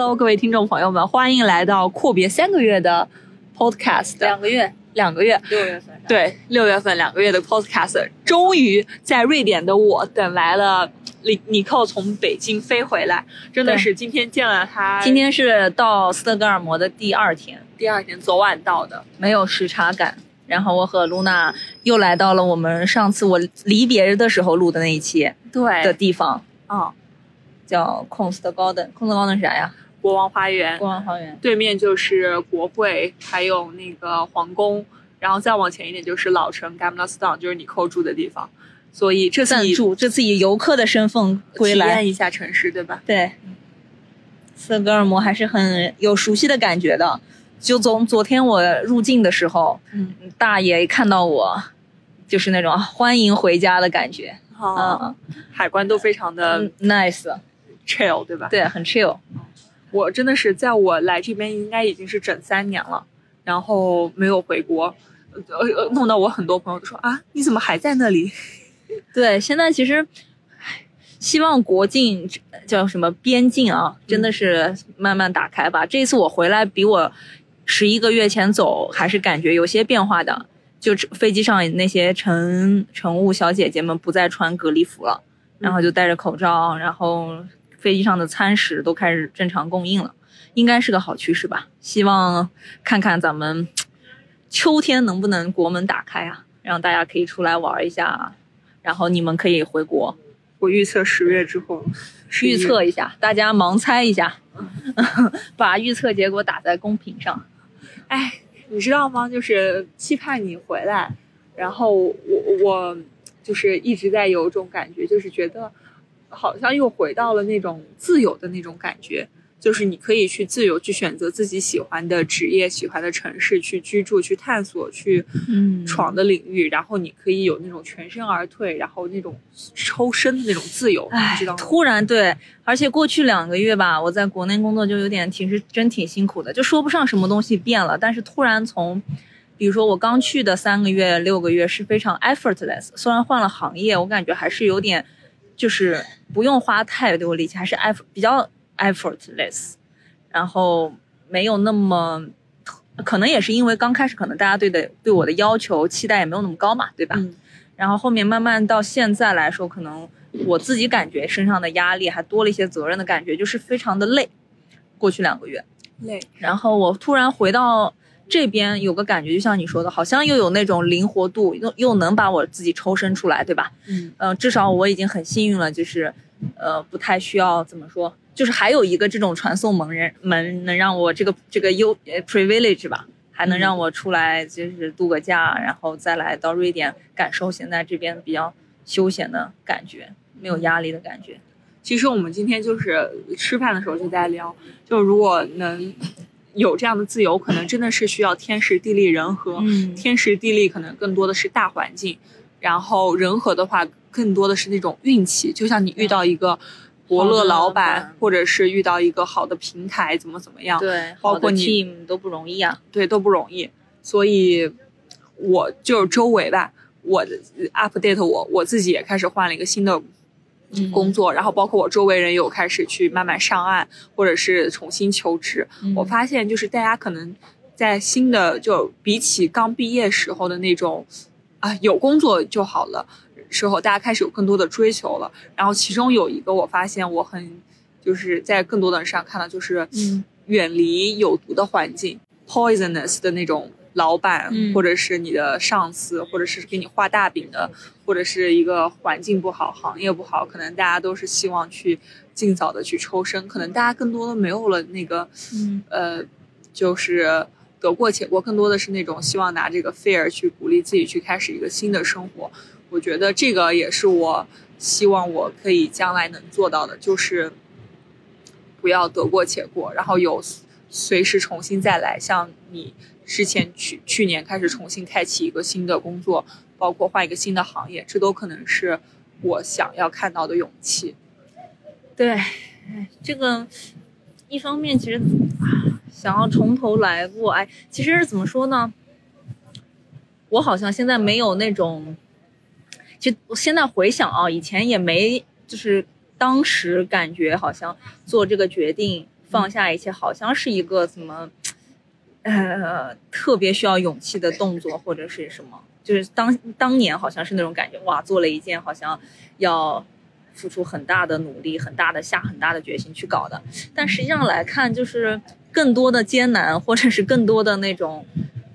Hello，各位听众朋友们，欢迎来到阔别三个月的 Podcast，两个月，两个月，六月份。对，六月份两个月的 Podcast，终于在瑞典的我等来了尼尼寇从北京飞回来，真的是今天见了他，今天是到斯德哥尔摩的第二天，第二天昨晚到的，没有时差感。然后我和露娜又来到了我们上次我离别的时候录的那一期对。的，地方，啊、叫 Konst Garden。Konst Garden 是啥呀？国王花园国王花园。对面就是国会，还有那个皇宫，然后再往前一点就是老城 Gamla Stan，就是你扣住的地方，所以这次以赞助这次以游客的身份归来体验，一下城市，对吧？对，斯德哥尔摩还是很有熟悉的感觉的。就从昨天我入境的时候，嗯，大爷看到我，就是那种啊欢迎回家的感觉，啊、海关都非常的嗯，nice，chill，对吧？对，很 chill。我真的是在我来这边应该已经是整三年了，然后没有回国，呃呃，弄到我很多朋友都说啊，你怎么还在那里？对，现在其实，希望国境叫什么边境啊，真的是慢慢打开吧。这次我回来，比我十一个月前走还是感觉有些变化的。就飞机上那些乘乘务小姐姐们不再穿隔离服了，然后就戴着口罩，然后飞机上的餐食都开始正常供应了，应该是个好趋势吧。希望看看咱们秋天能不能国门打开啊，让大家可以出来玩一下，然后你们可以回国我预测十月之后，预测一下，大家盲猜一下，把预测结果打在公屏上。哎，你知道吗？就是期盼你回来，然后我我就是一直在有一种感觉，就是觉得好像又回到了那种自由的那种感觉。就是你可以去自由去选择自己喜欢的职业、喜欢的城市去居住、去探索、去嗯闯的领域，然后你可以有那种全身而退，然后那种抽身的那种自由，你知道，吗？突然对，而且过去两个月吧，我在国内工作就有点，其实真挺辛苦的，就说不上什么东西变了，但是突然从，比如说我刚去的三个月、六个月是非常 effortless，虽然换了行业，我感觉还是有点，就是不用花太多力气，还是 effort 比较 effortless，然后没有那么。可能也是因为刚开始，可能大家对的对我的要求期待也没有那么高嘛，对吧？嗯然后后面慢慢到现在来说，可能我自己感觉身上的压力还多了一些责任的感觉，就是非常的累。过去两个月，累，然后我突然回到这边，有个感觉，就像你说的，好像又有那种灵活度，又又能把我自己抽身出来，对吧？嗯呃、至少我已经很幸运了，就是，呃，不太需要怎么说，就是还有一个这种传送门人门能让我这个这个优呃 privilege 吧，还能让我出来就是度个假，然后再来到瑞典感受现在这边比较休闲的感觉，没有压力的感觉。其实我们今天就是吃饭的时候就在聊，就如果能有这样的自由，可能真的是需要天时地利人和。嗯天时地利可能更多的是大环境，然后人和的话更多的是那种运气。就像你遇到一个伯乐老板板，或者是遇到一个好的平台，怎么怎么样，对，包括你 team 都不容易啊。对，都不容易。所以，我就是周围吧，我的 update 我我自己也开始换了一个新的嗯工作，然后包括我周围人有开始去慢慢上岸，或者是重新求职。嗯我发现就是大家可能在新的就比起刚毕业时候的那种啊有工作就好了时候，大家开始有更多的追求了。然后其中有一个我发现我很就是在更多的人身上看到，就是嗯远离有毒的环境，poisonous 的那种老板，嗯或者是你的上司，或者是给你画大饼的，或者是一个环境不好、行业不好，可能大家都是希望去尽早的去抽身，可能大家更多的没有了那个，嗯呃，就是得过且过，更多的是那种希望拿这个 fear 去鼓励自己去开始一个新的生活。我觉得这个也是我希望我可以将来能做到的，就是不要得过且过，然后有随时重新再来。像你之前去去年开始重新开启一个新的工作，包括换一个新的行业，这都可能是我想要看到的勇气。对，这个一方面其实想要从头来过，哎，其实怎么说呢？我好像现在没有那种，就我现在回想啊，以前也没，就是当时感觉好像做这个决定放下一切，好像是一个怎么，呃，特别需要勇气的动作或者是什么，就是当当年好像是那种感觉，哇，做了一件好像要付出很大的努力、很大的下很大的决心去搞的，但实际上来看，就是更多的艰难，或者是更多的那种，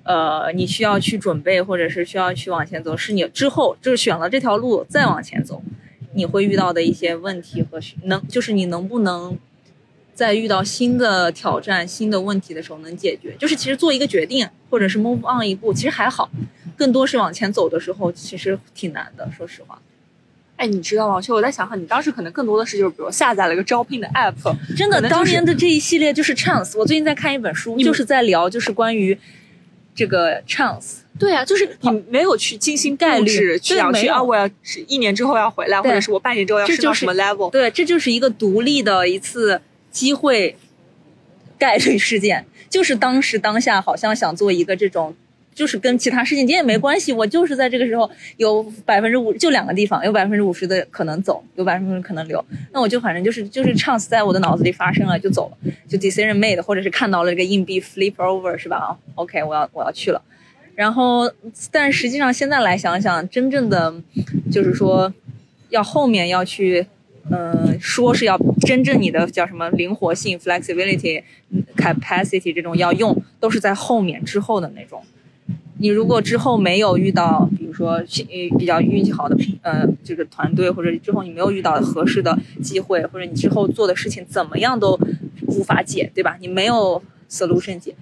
呃，你需要去准备，或者是需要去往前走，是你之后就是选了这条路再往前走，你会遇到的一些问题和需能，就是你能不能在遇到新的挑战、新的问题的时候能解决。就是其实做一个决定，或者是 move on 一步，其实还好，更多是往前走的时候，其实挺难的，说实话。哎，你知道吗？其实我在想哈，你当时可能更多的是就是，比如下载了一个招聘的 app，真的，就是当年的这一系列就是 chance。我最近在看一本书，就是在聊就是关于这个 chance。对啊，就是你没有去精心概率去想去啊，我要一年之后要回来，或者是我半年之后要升到什么 level。对，这就是一个独立的一次机会概率事件，就是当时当下好像想做一个这种。就是跟其他事情也没关系，我就是在这个时候有百分之五，就两个地方有百分之五十的可能走，有百分之可能留。那我就反正就是就是 chance 在我的脑子里发生了就走了，就 decision made，或者是看到了这个硬币 flip over 是吧？啊，OK，我要我要去了。然后，但实际上现在来想想，真正的就是说，要后面要去，嗯、说是要真正你的叫什么灵活性 flexibility、嗯 capacity 这种要用，都是在后面之后的那种。你如果之后没有遇到，比如说比较运气好的呃这个团队，或者之后你没有遇到合适的机会，或者你之后做的事情怎么样都无法解，对吧？你没有 solution 解，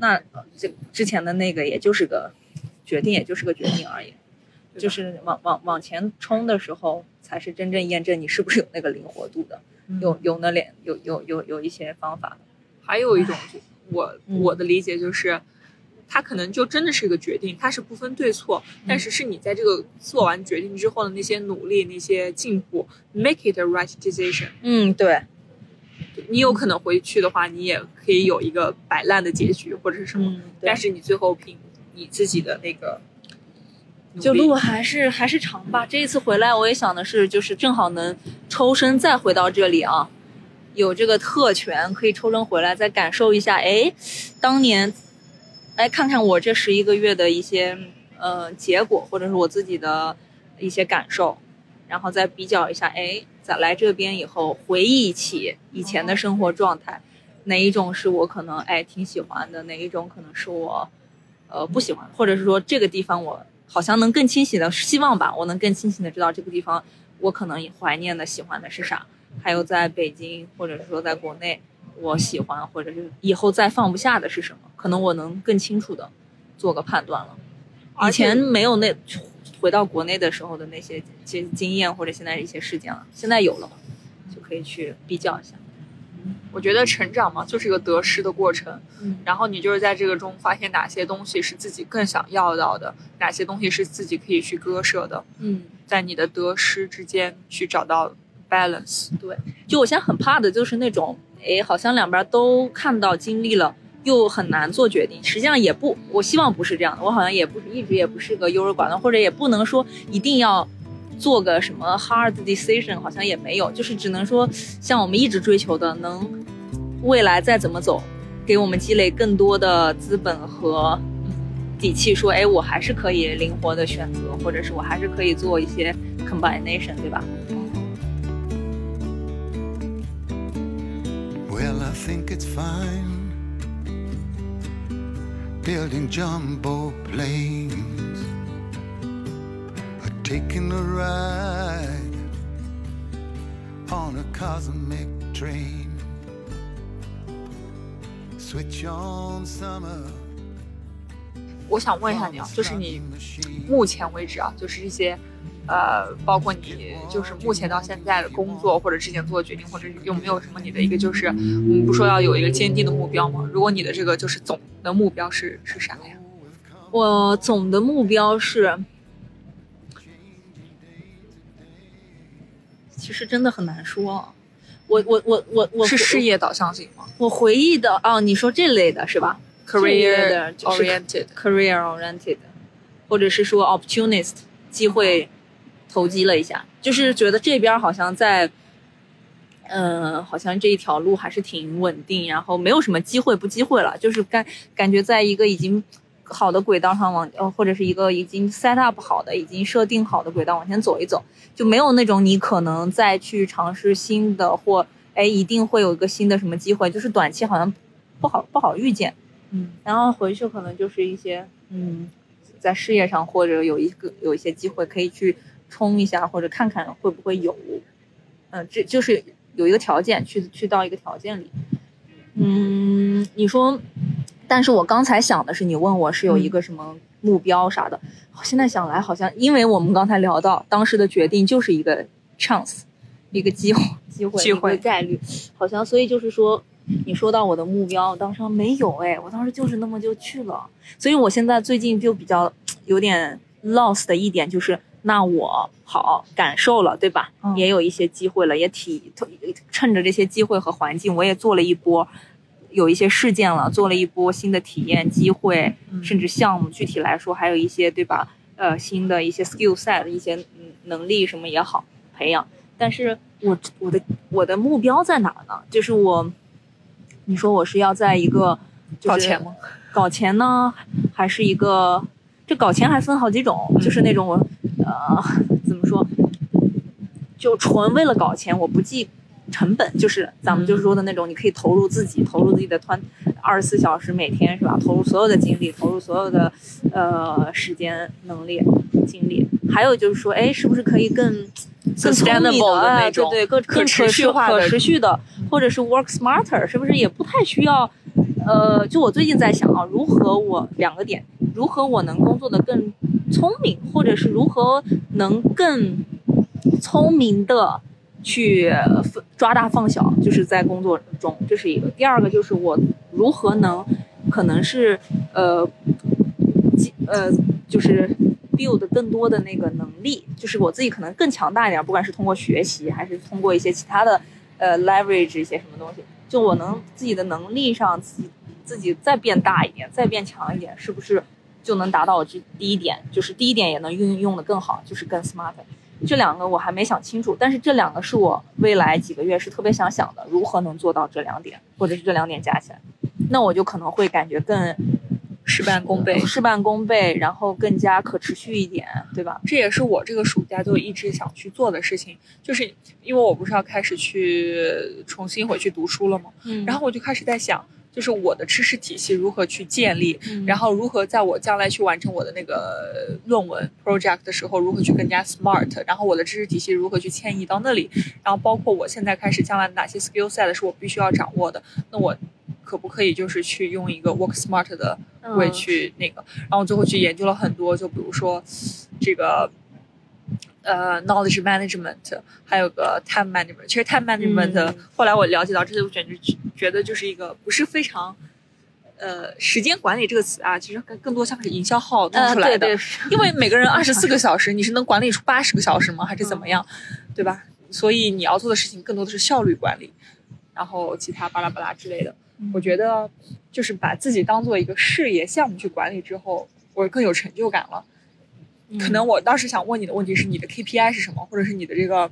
那呃这之前的那个也就是个决定，也就是个决定而已。就是往往往前冲的时候，才是真正验证你是不是有那个灵活度的，有有那两有有有有一些方法。还有一种就，我嗯。我的理解就是，它可能就真的是一个决定，它是不分对错，嗯。但是是你在这个做完决定之后的那些努力、那些进步，make it a right decision。嗯，对，你有可能回去的话，你也可以有一个摆烂的结局或者是什么，嗯，但是你最后凭你自己的那个就路还是还是长吧。这一次回来，我也想的是，就是正好能抽身再回到这里啊，有这个特权可以抽身回来，再感受一下，哎，当年，哎，看看我这十一个月的一些呃结果，或者是我自己的一些感受，然后再比较一下，哎，在来这边以后，回忆起以前的生活状态，哪一种是我可能哎挺喜欢的，哪一种可能是我呃不喜欢，或者是说这个地方我好像能更清晰的希望吧，我能更清晰的知道这个地方我可能怀念的、喜欢的是啥，还有在北京或者是说在国内我喜欢或者是以后再放不下的是什么，可能我能更清楚的做个判断了。以前没有那回到国内的时候的那些经经验或者现在一些事件了，现在有了嘛，就可以去比较一下。我觉得成长嘛，就是一个得失的过程。嗯然后你就是在这个中发现哪些东西是自己更想要到的，哪些东西是自己可以去割舍的，嗯，在你的得失之间去找到 balance。对，就我现在很怕的就是那种，哎，好像两边都看到经历了，又很难做决定。实际上也不，我希望不是这样的。我好像也不是一直也不是个优柔寡断，或者也不能说一定要做个什么 hard decision，好像也没有，就是只能说像我们一直追求的，能未来再怎么走，给我们积累更多的资本和底气，说，哎，我还是可以灵活的选择，或者是我还是可以做一些 combination，对吧？Well, I think it's fine building jumbo planes. Taking a ride on a cosmic train. Switch on summer 我想问一下你啊，就是你目前为止啊，就是一些，呃，包括你就是目前到现在的工作，或者之前做的决定，或者有没有什么你的一个就是，我们不说要有一个坚定的目标吗？如果你的这个就是总的目标是是啥呀？我总的目标是，其实真的很难说啊。我我我我我是事业导向型吗我回忆的哦，你说这类的是吧？Career 的就是 oriented。career oriented，或者是说 opportunist 机会投机了一下，就是觉得这边好像在，嗯、好像这一条路还是挺稳定，然后没有什么机会不机会了，就是感感觉在一个已经好的轨道上往，呃，或者是一个已经 set up 好的、已经设定好的轨道往前走一走，就没有那种你可能再去尝试新的或哎一定会有一个新的什么机会，就是短期好像不好不好预见。嗯然后回去可能就是一些嗯，在事业上或者有一个有一些机会可以去冲一下，或者看看会不会有，嗯、这就是有一个条件去去到一个条件里，嗯，你说，但是我刚才想的是，你问我是有一个什么目标啥的，现在想来好像，因为我们刚才聊到当时的决定就是一个 chance，一个机会，机会，机会概率，好像所以就是说，你说到我的目标，当时没有哎，我当时就是那么就去了，所以我现在最近就比较有点 lost 的一点就是，那我好感受了，对吧？嗯也有一些机会了，也体趁着这些机会和环境，我也做了一波。有一些事件了，做了一波新的体验机会，嗯甚至项目。具体来说，还有一些对吧？呃，新的一些 skill set，一些嗯能力什么也好培养。但是我我的我的目标在哪儿呢？就是我，你说我是要在一个、就是、搞钱吗？搞钱呢，还是一个？这搞钱还分好几种，就是那种我呃怎么说，就纯为了搞钱，我不计成本，就是咱们就是说的那种，你可以投入自己，投入自己的团，二十四小时每天是吧？投入所有的精力，投入所有的呃时间、能力、精力。还有就是说，哎，是不是可以更更聪明的哎那种对对，更可更持续化的可持续的，或者是 work smarter，是不是也不太需要？呃，就我最近在想啊，如何我两个点，如何我能工作的更聪明，或者是如何能更聪明的去抓大放小，就是在工作中，这是一个。第二个就是我如何能，可能是呃，呃，就是 build 更多的那个能力，就是我自己可能更强大一点，不管是通过学习还是通过一些其他的呃 leverage 一些什么东西，就我能自己的能力上自己自己再变大一点，再变强一点，是不是就能达到这第一点？就是第一点也能运用的更好，就是更 smart。这两个我还没想清楚，但是这两个是我未来几个月是特别想想的，如何能做到这两点，或者是这两点加起来，那我就可能会感觉更事半功倍。事半功倍，然后更加可持续一点，对吧？这也是我这个暑假就一直想去做的事情，就是因为我不是要开始去重新回去读书了吗？嗯然后我就开始在想，就是我的知识体系如何去建立，嗯。然后如何在我将来去完成我的那个论文 project 的时候，如何去更加 smart，然后我的知识体系如何去迁移到那里，然后包括我现在开始将来哪些 skill set 是我必须要掌握的，那我可不可以就是去用一个 work smart 的 way 去那个，然后我最后去研究了很多，就比如说这个。呃，knowledge management，还有个 time management。其实 time management，、嗯后来我了解到，这些我简直觉得就是一个不是非常，呃，时间管理这个词啊，其实更更多像是营销号弄呃出来的。对对，因为每个人 二十四个小时，你是能管理出八十个小时吗？还是怎么样，对吧？所以你要做的事情更多的是效率管理，然后其他巴拉巴拉之类的。我觉得就是把自己当做一个事业项目去管理之后，我更有成就感了。可能我当时想问你的问题是你的 KPI 是什么，或者是你的这个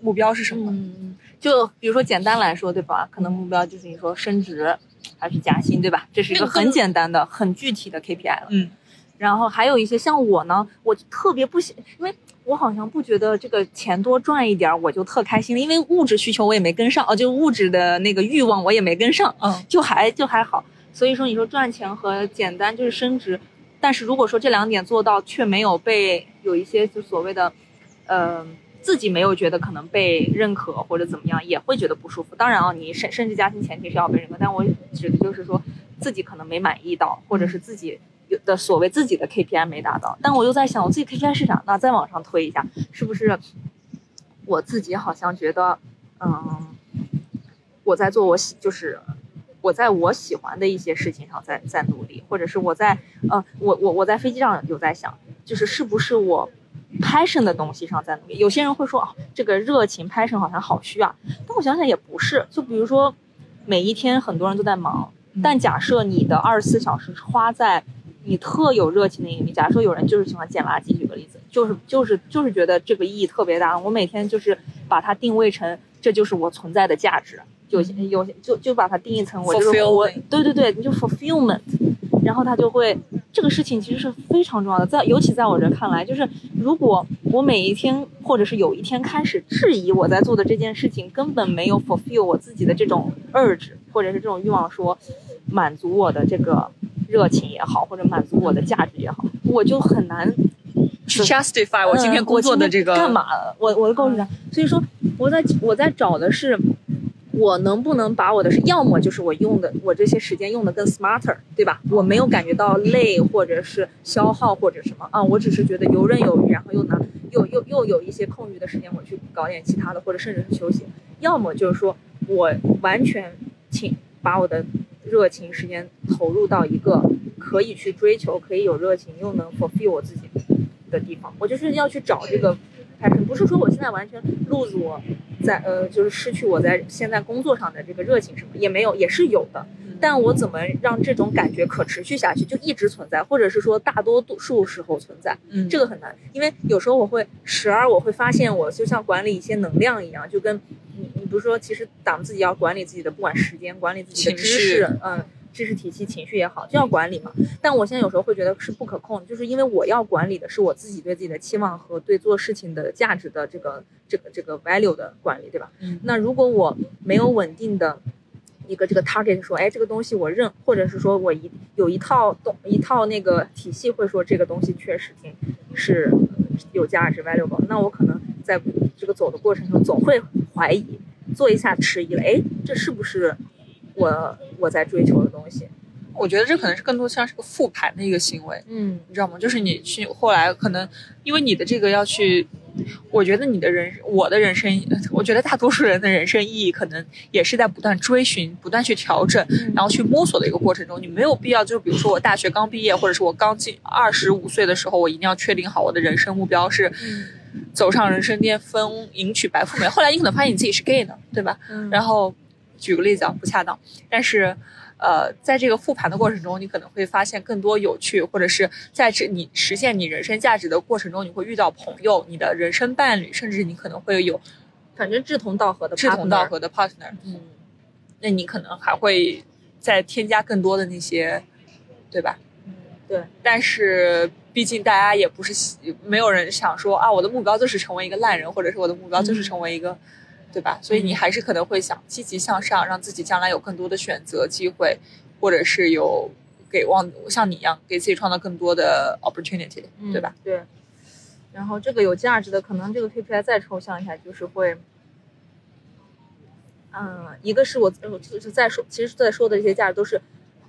目标是什么？嗯，就比如说简单来说，对吧？可能目标就是你说升职还是加薪，对吧？这是一个很简单的、很具体的 KPI 了。嗯，然后还有一些像我呢，我特别不喜，因为我好像不觉得这个钱多赚一点儿我就特开心了，因为物质需求我也没跟上，哦，就物质的那个欲望我也没跟上，嗯，就还就还好。所以说，你说赚钱和简单就是升职，但是如果说这两点做到，却没有被有一些就所谓的，呃，自己没有觉得可能被认可或者怎么样，也会觉得不舒服。当然啊，你甚甚至加薪前提是要被认可，但我指的就是说自己可能没满意到，或者是自己有的所谓自己的 KPI 没达到，但我又在想，我自己 KPI 是啥？那再往上推一下，是不是我自己好像觉得，嗯，我在做我喜，就是我在我喜欢的一些事情上在在努力，或者是我在呃，我我我在飞机上有在想，就是是不是我 passion 的东西上在努力？有些人会说，啊，这个热情 passion 好像好虚啊，但我想想也不是，就比如说每一天很多人都在忙，但假设你的二十四小时花在你特有热情的一面，假设有人就是喜欢捡垃圾，举个例子，就是就是就是觉得这个意义特别大，我每天就是把它定位成这就是我存在的价值，有些有些就就把它定义成我就是我对对对，你就 fulfillment，然后他就会这个事情其实是非常重要的，在尤其在我这看来，就是如果我每一天或者是有一天开始质疑我在做的这件事情根本没有 fulfill 我自己的这种 urge 或者是这种欲望说满足我的这个热情也好，或者满足我的价值也好，我就很难去 justify 我今天嗯工作的这个干嘛了？我我的告诉他？所以说我在我在找的是，我能不能把我的要么就是我用的我这些时间用的更 smarter，对吧？我没有感觉到累或者是消耗或者什么啊，我只是觉得游刃有余，然后又拿又又又有一些空余的时间，我去搞点其他的，或者甚至是休息。要么就是说我完全请把我的热情时间投入到一个可以去追求、可以有热情又能 fulfill 我自己的地方。我就是要去找这个不是说我现在完全 lose 我在呃，就是失去我在现在工作上的这个热情什么也没有，也是有的。但我怎么让这种感觉可持续下去，就一直存在，或者是说大多数时候存在？嗯这个很难，因为有时候我会时而我会发现，我就像管理一些能量一样，就跟你你不是说，其实咱们自己要管理自己的，不管时间，管理自己的知识，嗯，知识体系、情绪也好，就要管理嘛。但我现在有时候会觉得是不可控的，就是因为我要管理的是我自己对自己的期望和对做事情的价值的这个这个这个 value 的管理，对吧？嗯那如果我没有稳定的一个这个 target 说，哎，这个东西我认，或者是说我一有一套东一套那个体系会说这个东西确实挺是有价值 valuable，那我可能在这个走的过程中总会怀疑，做一下迟疑了，哎，这是不是我我在追求的东西？我觉得这可能是更多像是个复盘的一个行为，嗯你知道吗？就是你去后来可能因为你的这个要去，我觉得你的人我的人生，我觉得大多数人的人生意义可能也是在不断追寻、不断去调整，然后去摸索的一个过程中。你没有必要，就比如说我大学刚毕业，或者是我刚进二十五岁的时候，我一定要确定好我的人生目标是走上人生巅峰，迎娶白富美。后来你可能发现你自己是 gay 呢，对吧？嗯然后举个例子啊，不恰当，但是呃，在这个复盘的过程中，你可能会发现更多有趣，或者是在这你实现你人生价值的过程中，你会遇到朋友、你的人生伴侣，甚至你可能会有反正志同道合的，志同道，合的 partner。嗯那你可能还会再添加更多的那些，对吧？嗯，对，但是毕竟大家也不是没有人想说啊，我的目标就是成为一个烂人，或者是我的目标就是成为一个，对吧？所以你还是可能会想积极向上，让自己将来有更多的选择机会，或者是有给往像你一样给自己创造更多的 opportunity，、对吧？？对。然后这个有价值的，可能这个 KPI 再抽象一下，就是会，嗯，一个是我呃就是在说，其实在说的这些价值都是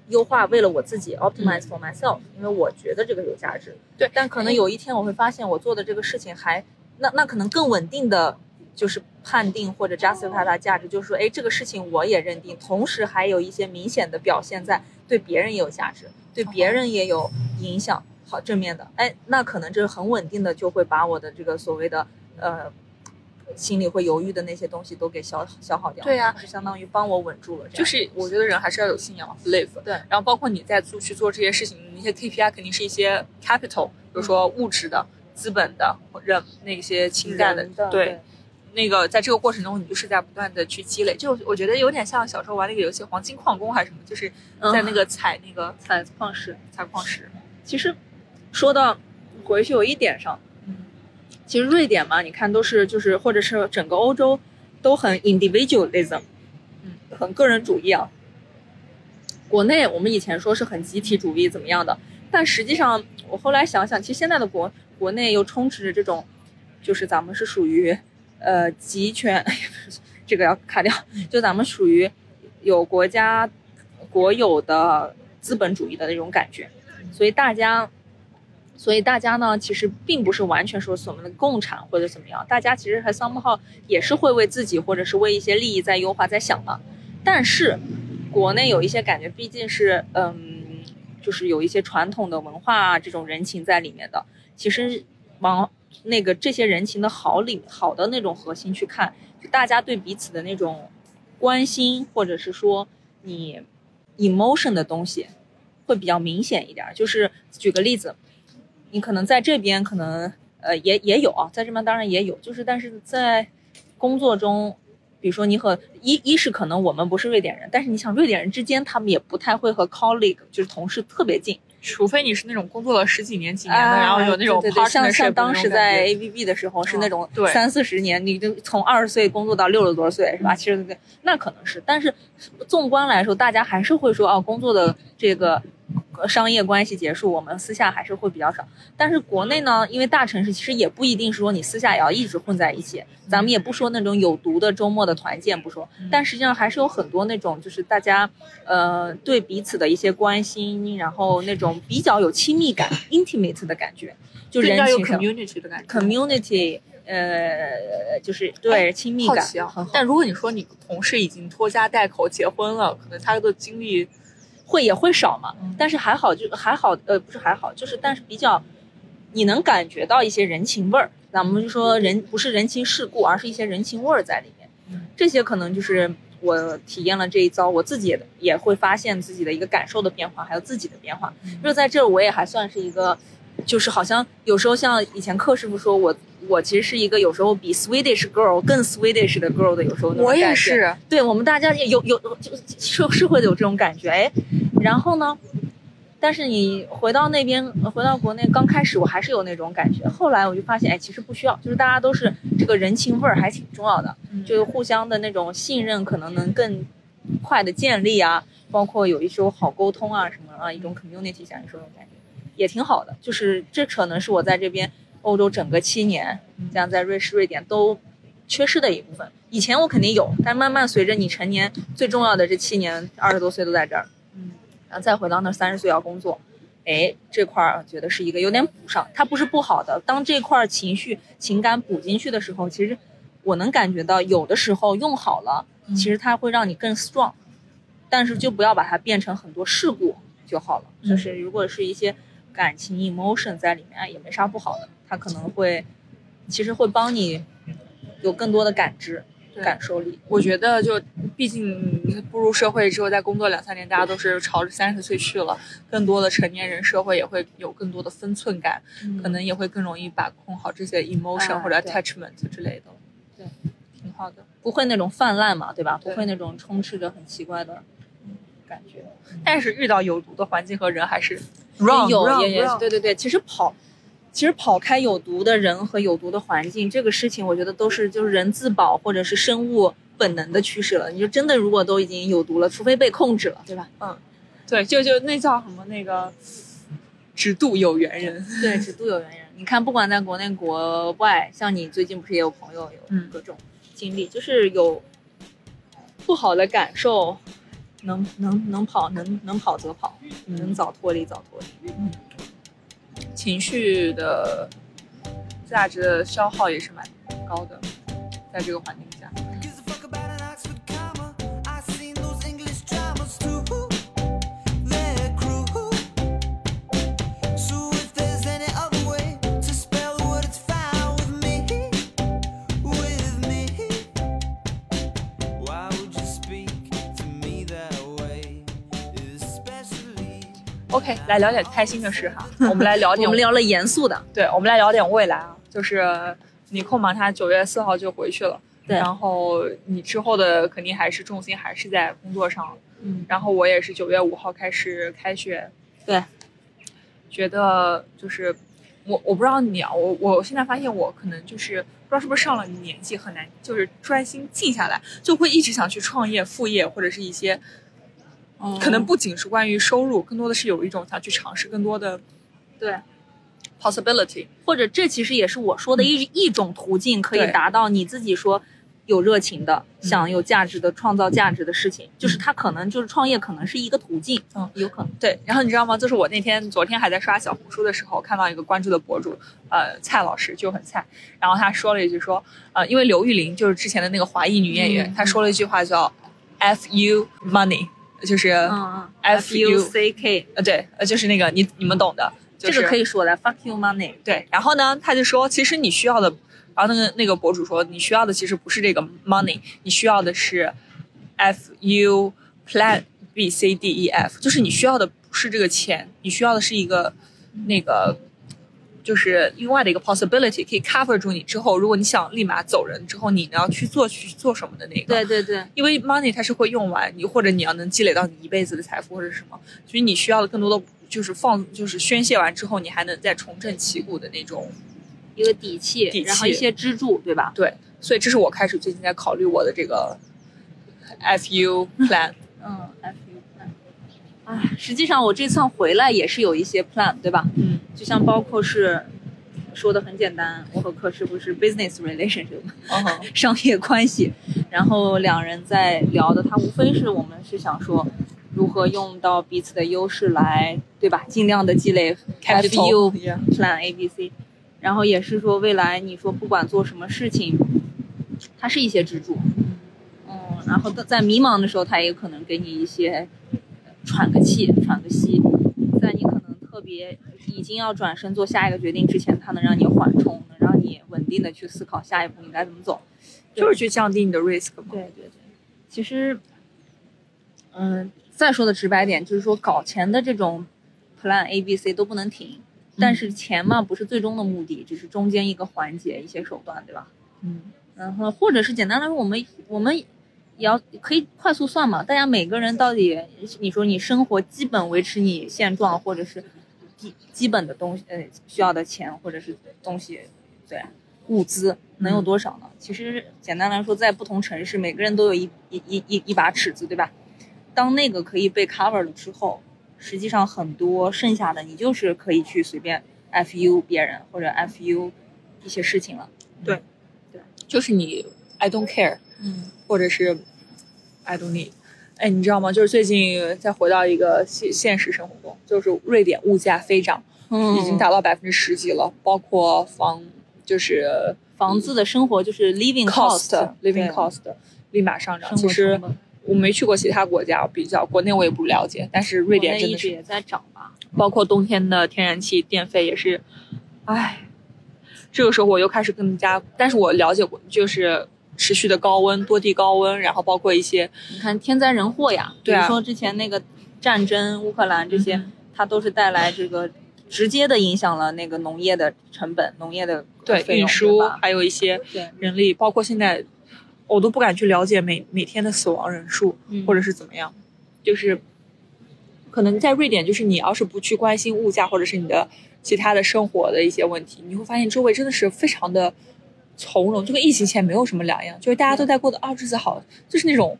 优化为了我自己 optimize for myself，、因为我觉得这个有价值。对但可能有一天我会发现，我做的这个事情还那那可能更稳定的就是判定或者 justify 它的价值，就是说，哎，这个事情我也认定，同时还有一些明显的表现在对别人也有价值，对别人也有影响，好正面的，哎，那可能这是很稳定的，就会把我的这个所谓的呃。心里会犹豫的那些东西都给消消耗掉，对呀就相当于帮我稳住了。就是我觉得人还是要有信仰，believe。对然后包括你在做去做这些事情，那些 KPI 肯定是一些 capital，比如说物质的、资本的、人那些情感人的对。那个在这个过程中，你就是在不断的去积累，就我觉得有点像小时候玩那个游戏《黄金矿工》还是什么，就是在那个采那个采矿石。采矿石。其实说到回去有一点上，嗯，其实瑞典嘛，你看都是就是或者是整个欧洲都很 individualism，嗯，很个人主义啊。国内我们以前说是很集体主义怎么样的，但实际上我后来想想，其实现在的国国内又充斥着这种，就是咱们是属于呃集权，这个要卡掉，就咱们属于有国家国有的资本主义的那种感觉。所以大家，所以大家呢，其实并不是完全说所谓的共产或者怎么样，大家其实还 somehow 也是会为自己或者是为一些利益在优化在想的。但是国内有一些感觉，毕竟是嗯，就是有一些传统的文化，这种人情在里面的。其实往那个这些人情的好里好的那种核心去看，就大家对彼此的那种关心，或者是说你 emotion 的东西，会比较明显一点。就是举个例子，你可能在这边可能呃也也有啊，在这边当然也有，就是但是在工作中。比如说，你和一一是可能我们不是瑞典人，但是你想瑞典人之间，他们也不太会和 colleague 就是同事特别近，除非你是那种工作了十几年、几年的，哎然后有那种对对对像像当时在 ABB 的时候是那种对。三四十年，你就从二十岁工作到六十多岁是吧？其实那可能是，但是纵观来说，大家还是会说哦，工作的这个呃商业关系结束，我们私下还是会比较少。但是国内呢，因为大城市其实也不一定是说你私下也要一直混在一起，咱们也不说那种有毒的周末的团建不说，但实际上还是有很多那种就是大家呃对彼此的一些关心，然后那种比较有亲密感、intimate 的感觉，就人情上 community 的感觉。community，呃，就是对亲密感啊很好。但如果你说你同事已经拖家带口结婚了，可能他的经历会也会少嘛，嗯但是还好就还好，呃，不是还好，就是但是比较，你能感觉到一些人情味儿。咱们就说人不是人情世故，而是一些人情味儿在里面。嗯这些可能就是我体验了这一遭，我自己也也会发现自己的一个感受的变化，还有自己的变化。嗯就是在这儿我也还算是一个，就是好像有时候像以前柯师傅说我。我其实是一个有时候比 Swedish girl 更 Swedish 的 girl 的，有时候那种我也是，对我们大家也有有就是是会有这种感觉。哎，然后呢，但是你回到那边，回到国内，刚开始我还是有那种感觉，后来我就发现哎，其实不需要，就是大家都是这个人情味儿还挺重要的，就是互相的那种信任可能能更快的建立啊，包括有一种好沟通啊什么啊，一种 community 像你说的感觉也挺好的，就是这可能是我在这边欧洲整个七年，这样在瑞士、瑞典都缺失的一部分。以前我肯定有，但慢慢随着你成年，最重要的这七年，二十多岁都在这儿，嗯，然后再回到那三十岁要工作，哎，这块儿觉得是一个有点补上，它不是不好的。当这块儿情绪、情感补进去的时候，其实我能感觉到，有的时候用好了，其实它会让你更 strong，但是就不要把它变成很多事故就好了。就是如果是一些感情 emotion 在里面，哎也没啥不好的，它可能会其实会帮你有更多的感知、感受力。我觉得就毕竟步入社会之后，再工作两三年，大家都是朝着三十岁去了，更多的成年人社会也会有更多的分寸感，可能也会更容易把控好这些 emotion 或者 attachment 之类的。对，挺好的。不会那种泛滥嘛，对吧？不会那种充斥着很奇怪的感觉。但是遇到有毒的环境和人，还是有也也对对对，其实跑，其实跑开有毒的人和有毒的环境，这个事情我觉得都是就是人自保或者是生物本能的趋势了。你就真的如果都已经有毒了，除非被控制了，对吧？嗯对，就就那叫什么那个，只渡有缘人。对，只渡有缘人。你看，不管在国内国外，像你最近不是也有朋友有嗯各种经历，就是有不好的感受，能能能跑能能跑则跑，能早脱离早脱离。情绪的价值的消耗也是蛮高的，在这个环境 OK，来聊点开心的事哈，我们来聊点我们聊了严肃的，对，我们来聊点未来啊，就是你控嘛，他九月四号就回去了，对。然后你之后的肯定还是重心还是在工作上，嗯，然后我也是九月五号开始开学，对，觉得就是我我不知道你啊，我我现在发现我可能就是不知道是不是上了年纪很难，就是专心静下来，就会一直想去创业、副业或者是一些，可能不仅是关于收入，更多的是有一种想去尝试更多的对。possibility。或者这其实也是我说的一、一种途径，可以达到你自己说有热情的，想有价值的、创造价值的事情，就是他可能就是创业，可能是一个途径，嗯，有可能。对，然后你知道吗？就是我那天昨天还在刷小红书的时候，看到一个关注的博主，呃，蔡老师就很菜，然后他说了一句说，呃，因为刘玉玲就是之前的那个华裔女演员，嗯她说了一句话叫 “f u money”，就是嗯嗯。F U U C K，呃对，呃就是那个你你们懂的，就是、这个可以说的，fuck you money。对，然后呢，他就说，其实你需要的，然后那个那个博主说，你需要的其实不是这个 money，你需要的是 F U plan B C D E F，就是你需要的不是这个钱，你需要的是一个那个就是另外的一个 possibility，可以 cover 住你之后，如果你想立马走人之后，你要去做去做什么的那个。对对对，因为 money 它是会用完，你或者你要能积累到你一辈子的财富或者是什么，所以你需要的更多的就是放，就是宣泄完之后，你还能再重振旗鼓的那种。一个底气，底气然后一些支柱，对吧？对，所以这是我开始最近在考虑我的这个 FU plan。嗯哎，实际上我这趟回来也是有一些 plan，对吧？嗯，就像包括是说的很简单，我和柯师傅是 business relationship，哦 商业关系，然后两人在聊的，他无非是我们是想说。如何用到彼此的优势来，对吧？尽量的积累 Capital，FU yeah plan A B C，然后也是说未来你说不管做什么事情，它是一些支柱，嗯，然后在迷茫的时候，他也可能给你一些喘个气、喘个息，在你可能特别已经要转身做下一个决定之前，它能让你缓冲，能让你稳定的去思考下一步应该怎么走。就是去降低你的 risk 嘛。对对对，其实，嗯，再说的直白点，就是说搞钱的这种 plan A、B、C 都不能停，但是钱嘛不是最终的目的，只是中间一个环节、一些手段，对吧？嗯，然后或者是简单来说，我们我们也要可以快速算嘛，大家每个人到底，你说你生活基本维持你现状，或者是基基本的东西，呃，需要的钱或者是东西，对。物资能有多少呢？其实简单来说，在不同城市，每个人都有一一一一一把尺子，对吧？当那个可以被 cover 了之后，实际上很多剩下的你就是可以去随便 fu 别人或者 fu 一些事情了。对，对就是你 I don't care，嗯或者是 I don't need。哎，你知道吗？就是最近再回到一个现现实生活中，就是瑞典物价飞涨，嗯已经达到百分之十几了，包括房就是房子的生活就是 living cost living cost 立马上涨。其实我没去过其他国家，比较国内我也不了解，但是瑞典真的是，也在涨吧？包括冬天的天然气电费也是，唉，这个时候我又开始更加，但是我了解过，就是持续的高温、多地高温，然后包括一些你看天灾人祸呀，对啊比如说之前那个战争，乌克兰这些，嗯它都是带来这个直接的影响了那个农业的成本、农业的对运输，还有一些对。人力，包括现在我都不敢去了解每每天的死亡人数，嗯或者是怎么样，就是可能在瑞典，就是你要是不去关心物价或者是你的其他的生活的一些问题，你会发现周围真的是非常的从容，就跟疫情前没有什么两样，就是大家都在过得啊日子好，就是那种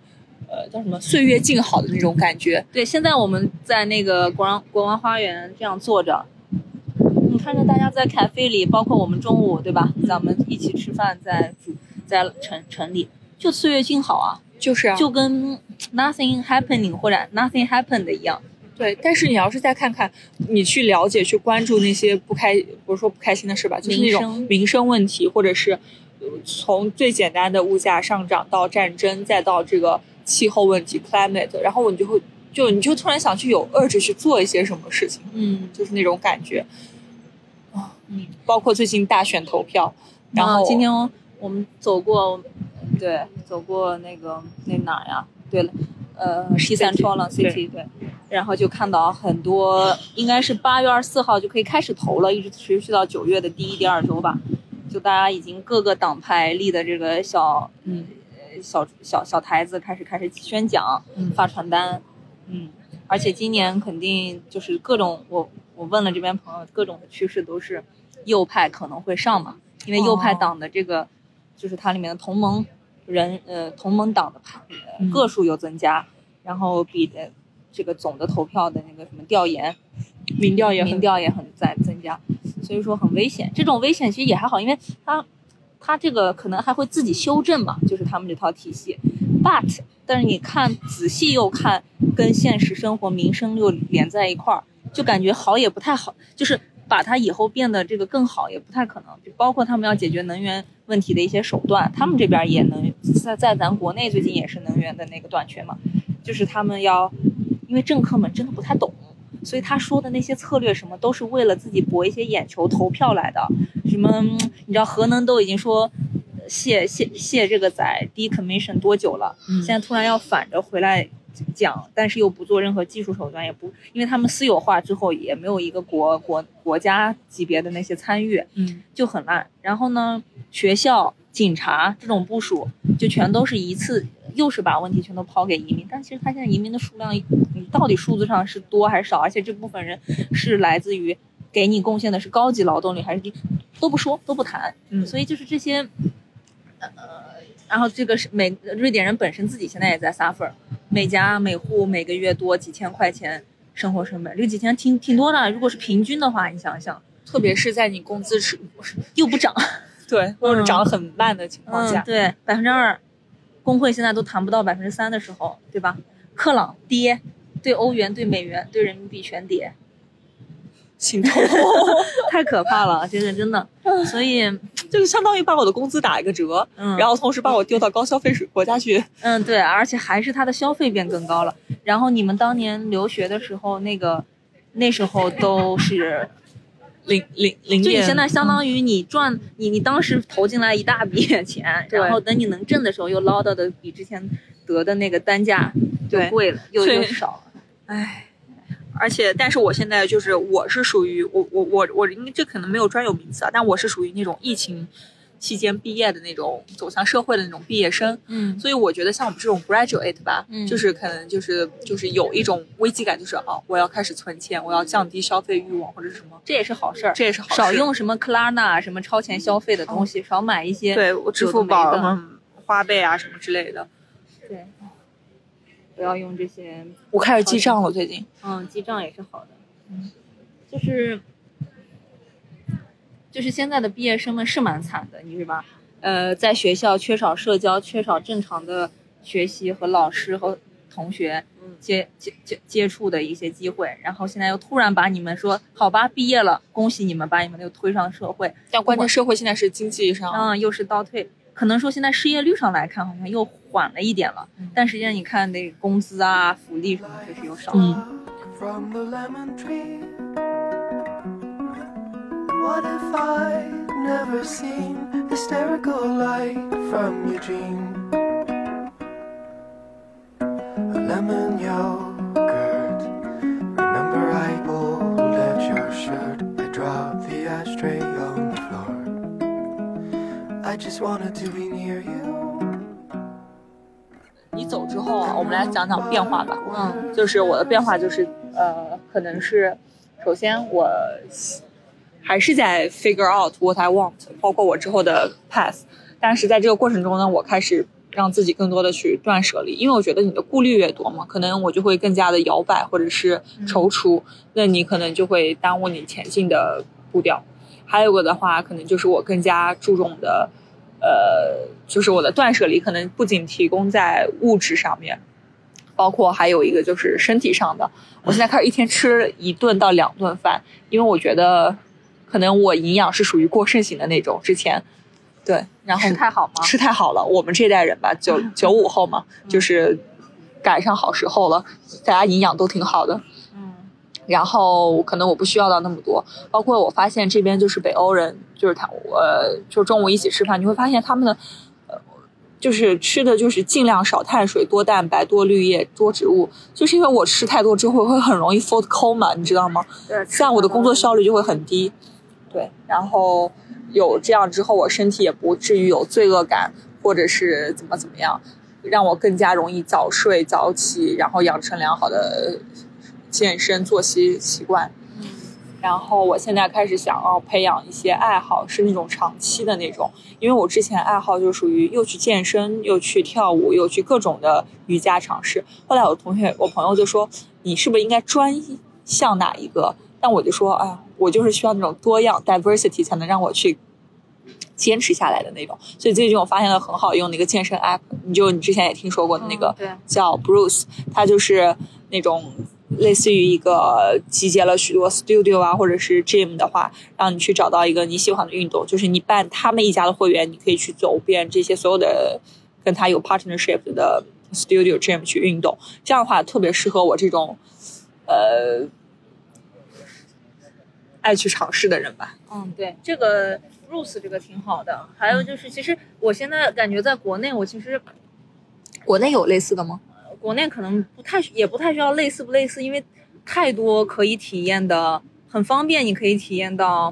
呃叫什么岁月静好的那种感觉。对，现在我们在那个国王国王花园这样坐着，你看着大家在咖啡里，包括我们中午对吧？咱们一起吃饭在主在城城里，就岁月静好啊，就是啊，就跟 nothing happening 或者 nothing happened 一样。对，但是你要是再看看，你去了解、去关注那些不开，不是说不开心的事吧，就是那种民生问题，或者是呃从最简单的物价上涨到战争，再到这个气候问题 climate，然后你就会就你就突然想去有 urge 去做一些什么事情，嗯就是那种感觉。啊，嗯。包括最近大选投票，然后、啊今天我们走过，对，走过那个那哪儿呀？对了，呃，西三川了 City 对，然后就看到很多，应该是八月二十四号就可以开始投了，一直持续到九月的第一、第二周吧。就大家已经各个党派立的这个小嗯呃小小小台子开始开始宣讲、嗯发传单，嗯，而且今年肯定就是各种我我问了这边朋友，各种的趋势都是右派可能会上嘛，因为右派哦。党的这个、就是它里面的同盟人呃同盟党的个数有增加，然后比的这个总的投票的那个什么调研民调也很民调也很在增加，所以说很危险。这种危险其实也还好，因为它它这个可能还会自己修正嘛，就是他们这套体系。But 但是你看仔细又看，跟现实生活民生又连在一块儿，就感觉好也不太好，就是把它以后变得这个更好也不太可能。就包括他们要解决能源问题的一些手段，他们这边也能在在咱国内最近也是能源的那个短缺嘛，就是他们要，因为政客们真的不太懂。所以他说的那些策略什么都是为了自己博一些眼球投票来的，什么嗯你知道核能都已经说呃卸卸卸这个载 decommission 多久了，嗯现在突然要反着回来讲，但是又不做任何技术手段，也不因为他们私有化之后也没有一个国国国家级别的那些参与，嗯就很烂。然后呢，学校、警察这种部署就全都是一次，又是把问题全都抛给移民。但其实他现在移民的数量，你到底数字上是多还是少？而且这部分人是来自于给你贡献的是高级劳动力还是低，都不说都不谈。嗯所以就是这些，呃，然后这个是每瑞典人本身自己现在也在 suffer，每家每户每个月多几千块钱生活成本，这几千挺挺多的。如果是平均的话，你想想。特别是在你工资是又 不涨，对，或者涨得很慢的情况下，嗯，对，百分之二，工会现在都谈不到百分之三的时候，对吧？克朗跌，对欧元、对美元、对人民币全跌，心痛，太可怕了，真的真的。所以，就是相当于把我的工资打一个折，嗯，然后同时把我丢到高消费水国家去。嗯，对，而且还是他的消费变更高了。然后你们当年留学的时候，那个那时候都是，零零零就你，现在相当于你赚你你当时投进来一大笔钱，然后等你能挣的时候，又捞到的比之前得的那个单价就对贵了，又又少了。唉，而且，但是我现在就是我是属于我我我我，因为这可能没有专有名词啊，但我是属于那种疫情期间毕业的那种走向社会的那种毕业生，嗯。所以我觉得像我们这种 graduate 吧，嗯。就是可能就是就是有一种危机感，就是啊，我要开始存钱，我要降低消费欲望或者是什么，这也是好事儿，这也是好事少用什么 Klarna 什么超前消费的东西，少买一些对我支付宝嗯花呗啊什么之类的，对，不要用这些，我开始记账了，最近。嗯，记账也是好的，嗯，就是就是现在的毕业生们是蛮惨的，你是吧？呃，在学校缺少社交，缺少正常的学习和老师和同学接接接接触的一些机会，然后现在又突然把你们说好吧，毕业了，恭喜你们，把你们又推上社会，但关键社会现在是经济上，嗯，又是倒退。可能说现在失业率上来看，好像又缓了一点了，但实际上你看那工资啊、福利什么，确实又少了。嗯 from the lemon tree. What if I never seen hysterical light from your dream? A lemon yogurt. Remember I pulled at your shirt. I dropped the ashtray on the floor. I just wanted to be near you. 你走之后啊，我们来讲讲变化吧。嗯就是我的变化就是呃，可能是首先我还是在 figure out what I want，包括我之后的 path。但是在这个过程中呢，我开始让自己更多的去断舍离，因为我觉得你的顾虑越多嘛，可能我就会更加的摇摆或者是踌躇，那你可能就会耽误你前进的步调。还有个的话，可能就是我更加注重的，呃，就是我的断舍离，可能不仅提供在物质上面，包括还有一个就是身体上的。我现在开始一天吃一顿到两顿饭，因为我觉得可能我营养是属于过剩型的那种。之前，对，然后吃太好吗？吃太好了，我们这代人吧，九九五后嘛，就是赶上好时候了，大家营养都挺好的。嗯然后可能我不需要到那么多，包括我发现这边就是北欧人，就是他呃，就中午一起吃饭，你会发现他们的呃，就是吃的就是尽量少碳水、多蛋白、多绿叶、多植物，就是因为我吃太多之后会很容易 food coma，你知道吗？对，这样我的工作效率就会很低。对，然后有这样之后，我身体也不至于有罪恶感，或者是怎么怎么样，让我更加容易早睡早起，然后养成良好的健身作息习惯。嗯然后我现在开始想要培养一些爱好，是那种长期的那种，因为我之前爱好就属于又去健身，又去跳舞，又去各种的瑜伽尝试。后来我同学、我朋友就说，你是不是应该专项哪一个？但我就说，哎呀，我就是需要那种多样 diversity 才能让我去坚持下来的那种。所以最近我发现了很好用的一个健身 app，你就你之前也听说过的那个叫 Bruce，它就是那种类似于一个集结了许多 studio 啊或者是 gym 的话，让你去找到一个你喜欢的运动，就是你办他们一家的会员，你可以去走遍这些所有的跟他有 partnership 的 studio gym 去运动。这样的话特别适合我这种呃爱去尝试的人吧。嗯，对，这个 Bruce 这个挺好的。还有就是，其实我现在感觉在国内，我其实国内有类似的吗？国内可能不太也不太需要类似不类似，因为太多可以体验的，很方便，你可以体验到，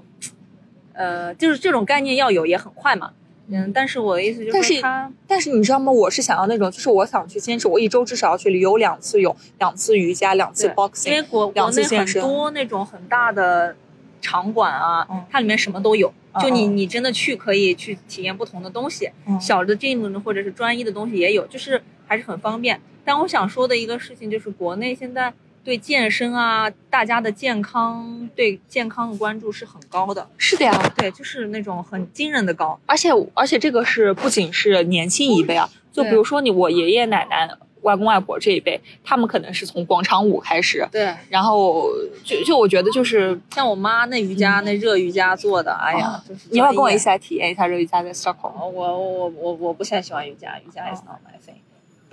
呃，就是这种概念要有也很快嘛。嗯，但是我的意思就但是它但是你知道吗？我是想要那种，就是我想去坚持，我一周至少要去旅游两次泳，两次瑜伽，两次 boxing，因为国两国内很多那种很大的场馆啊，嗯它里面什么都有，就你你真的去可以去体验不同的东西，嗯小的 gym 或者是专一的东西也有，就是还是很方便。但我想说的一个事情就是，国内现在对健身啊，大家的健康对健康的关注是很高的，是的呀。对，就是那种很惊人的高。而且而且这个是不仅是年轻一辈啊，就比如说你我爷爷奶奶、外公外婆这一辈，他们可能是从广场舞开始，对，然后就就我觉得就是，像我妈那瑜伽、那热瑜伽做的，哎呀，就是你要跟我一起来体验一下热瑜伽在 Stockholm？哦，我我我我不太喜欢瑜伽，瑜伽 is not my thing。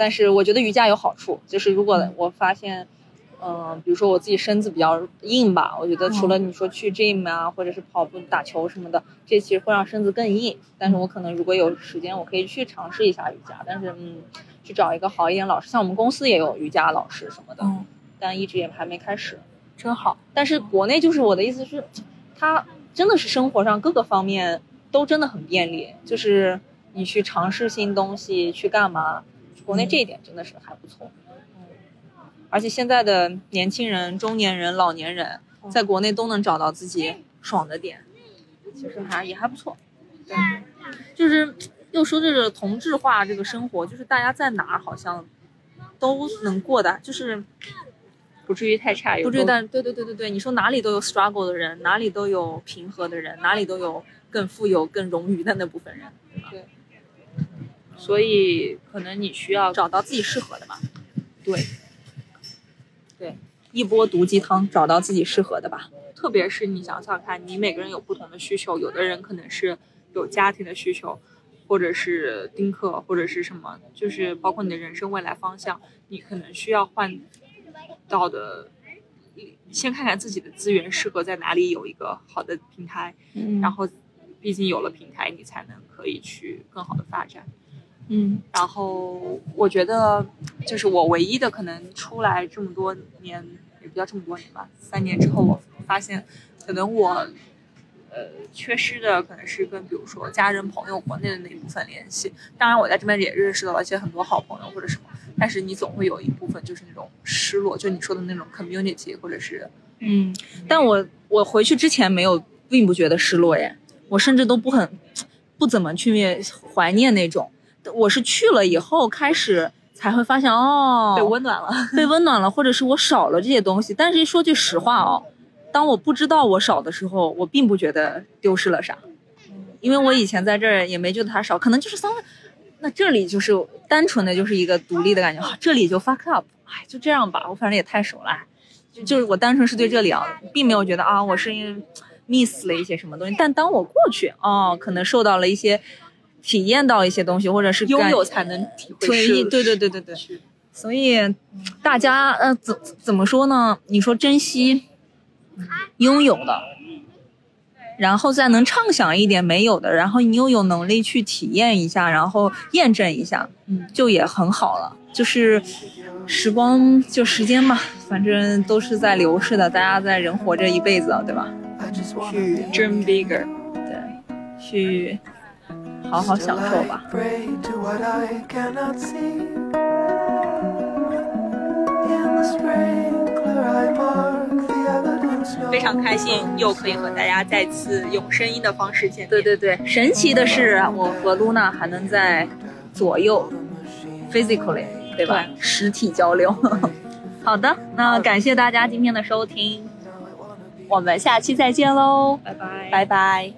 但是我觉得瑜伽有好处，就是如果我发现，嗯、比如说我自己身子比较硬吧，我觉得除了你说去 gym 啊，或者是跑步、打球什么的，这其实会让身子更硬。但是我可能如果有时间，我可以去尝试一下瑜伽。但是嗯，去找一个好一点老师，像我们公司也有瑜伽老师什么的，嗯，但一直也还没开始，真好。但是国内就是我的意思是，它真的是生活上各个方面都真的很便利，就是你去尝试新东西，去干嘛，国内这一点真的是还不错。嗯，而且现在的年轻人、中年人、老年人，在国内都能找到自己爽的点，其实还也还不错。对，就是又说这个同质化这个生活，就是大家在哪儿好像都能过的，就是不至于太差，不至于，但对对对对对，你说哪里都有 struggle 的人，哪里都有平和的人，哪里都有更富有、更冗余的那部分人，所以可能你需要找到自己适合的吧。对，对，一波毒鸡汤，找到自己适合的吧。特别是你想想看，你每个人有不同的需求，有的人可能是有家庭的需求，或者是丁克，或者是什么，就是包括你的人生未来方向，你可能需要换到的。先看看自己的资源适合在哪里，有一个好的平台，嗯然后，毕竟有了平台，你才能可以去更好的发展。嗯然后我觉得，就是我唯一的可能出来这么多年，也不叫这么多年吧，三年之后，我发现，可能我，呃，缺失的可能是跟比如说家人、朋友、国内的那一部分联系。当然，我在这边也认识到了一些很多好朋友或者什么，但是你总会有一部分就是那种失落，就你说的那种 community，或者是嗯，但我我回去之前没有，并不觉得失落耶，我甚至都不很不怎么去怀念那种。我是去了以后开始才会发现，哦，被温暖了。被温暖了，或者是我少了这些东西。但是说句实话哦，当我不知道我少的时候，我并不觉得丢失了啥，因为我以前在这儿也没觉得它少，可能就是三分。那这里就是单纯的就是一个独立的感觉，啊这里就 fuck up，哎，就这样吧，我反正也太熟了，就就是我单纯是对这里啊，并没有觉得啊，我是因为 miss 了一些什么东西。但当我过去，哦，可能受到了一些。体验到一些东西，或者是感拥有才能体会对是，对对对对对所以大家呃怎怎么说呢？你说珍惜拥有的，然后再能畅想一点没有的，然后你又有能力去体验一下，然后验证一下，嗯，就也很好了。就是时光就时间嘛，反正都是在流逝的，大家在人活着一辈子，对吧去 dream bigger。对，去好好享受吧。Pray to what I cannot see. In the sprinkler, I mark the evidence. 非常开心，又可以和大家再次用声音的方式见面。对对对，神奇的是，我和露娜还能在左右 physically，对吧？实体交流。好的，那感谢大家今天的收听，我们下期再见喽，拜拜拜拜。